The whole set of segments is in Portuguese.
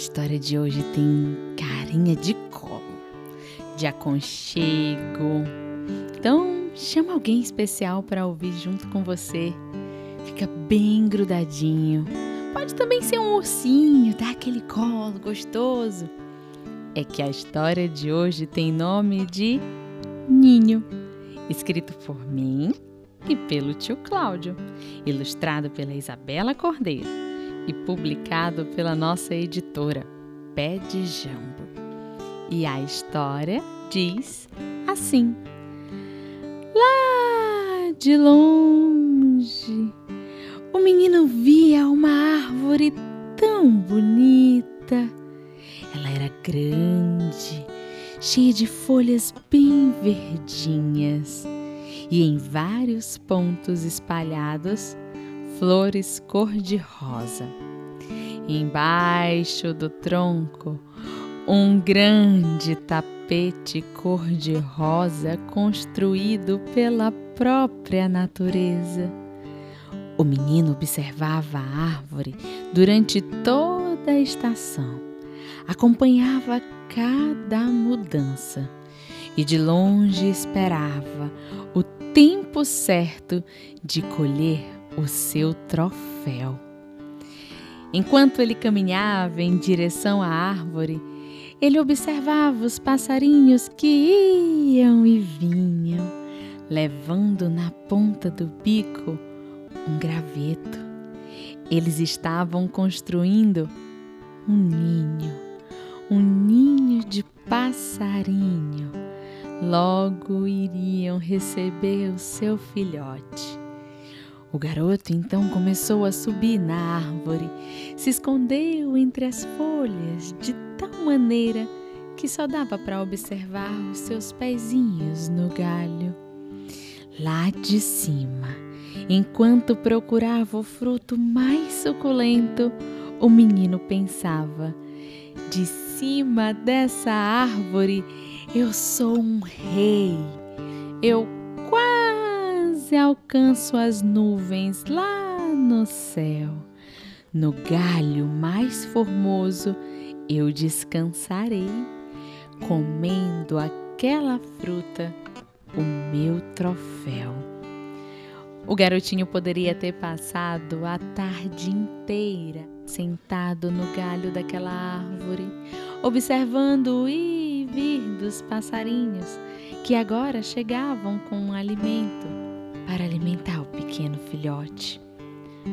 história de hoje tem carinha de colo, de aconchego. Então, chama alguém especial para ouvir junto com você. Fica bem grudadinho. Pode também ser um ursinho, dá aquele colo gostoso. É que a história de hoje tem nome de Ninho, escrito por mim e pelo tio Cláudio, ilustrado pela Isabela Cordeiro e publicado pela nossa editora Pé de Jambo. E a história diz assim: Lá de longe, o menino via uma árvore tão bonita. Ela era grande, cheia de folhas bem verdinhas e em vários pontos espalhados flores cor-de-rosa. Embaixo do tronco, um grande tapete cor-de-rosa construído pela própria natureza. O menino observava a árvore durante toda a estação, acompanhava cada mudança e de longe esperava o tempo certo de colher o seu troféu. Enquanto ele caminhava em direção à árvore, ele observava os passarinhos que iam e vinham, levando na ponta do bico um graveto. Eles estavam construindo um ninho, um ninho de passarinho logo iriam receber o seu filhote. O garoto então começou a subir na árvore, se escondeu entre as folhas de tal maneira que só dava para observar os seus pezinhos no galho. Lá de cima, enquanto procurava o fruto mais suculento, o menino pensava: de cima dessa árvore eu sou um rei. Eu quase alcanço as nuvens lá no céu. No galho mais formoso eu descansarei, comendo aquela fruta, o meu troféu. O garotinho poderia ter passado a tarde inteira sentado no galho daquela árvore, observando e vir dos passarinhos que agora chegavam com um alimento para alimentar o pequeno filhote.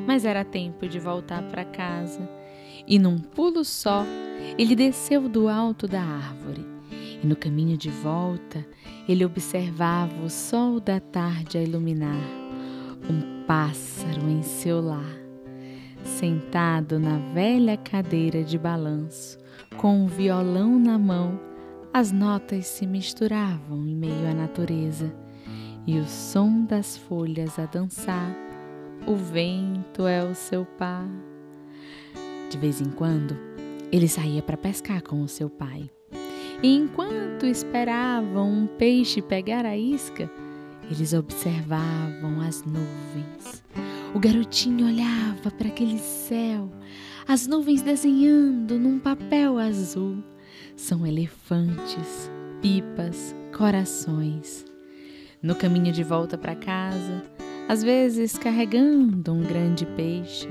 Mas era tempo de voltar para casa e, num pulo só, ele desceu do alto da árvore. E no caminho de volta, ele observava o sol da tarde a iluminar um pássaro em seu lar, sentado na velha cadeira de balanço, com um violão na mão as notas se misturavam em meio à natureza e o som das folhas a dançar. O vento é o seu par. De vez em quando, ele saía para pescar com o seu pai. E enquanto esperavam um peixe pegar a isca, eles observavam as nuvens. O garotinho olhava para aquele céu, as nuvens desenhando num papel azul são elefantes, pipas, corações. No caminho de volta para casa, às vezes carregando um grande peixe,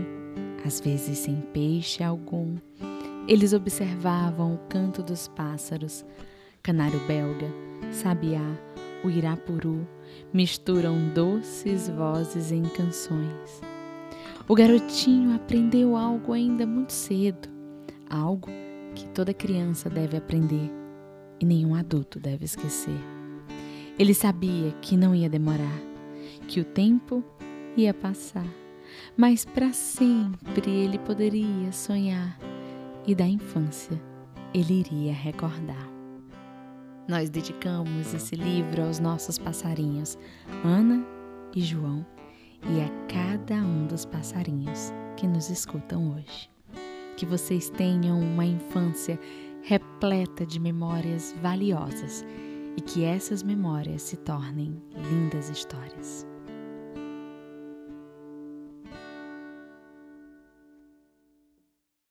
às vezes sem peixe algum, eles observavam o canto dos pássaros, canário belga, sabiá, o irapuru, misturam doces vozes em canções. O garotinho aprendeu algo ainda muito cedo, algo que toda criança deve aprender e nenhum adulto deve esquecer. Ele sabia que não ia demorar, que o tempo ia passar, mas para sempre ele poderia sonhar e da infância ele iria recordar. Nós dedicamos esse livro aos nossos passarinhos, Ana e João, e a cada um dos passarinhos que nos escutam hoje que vocês tenham uma infância repleta de memórias valiosas e que essas memórias se tornem lindas histórias.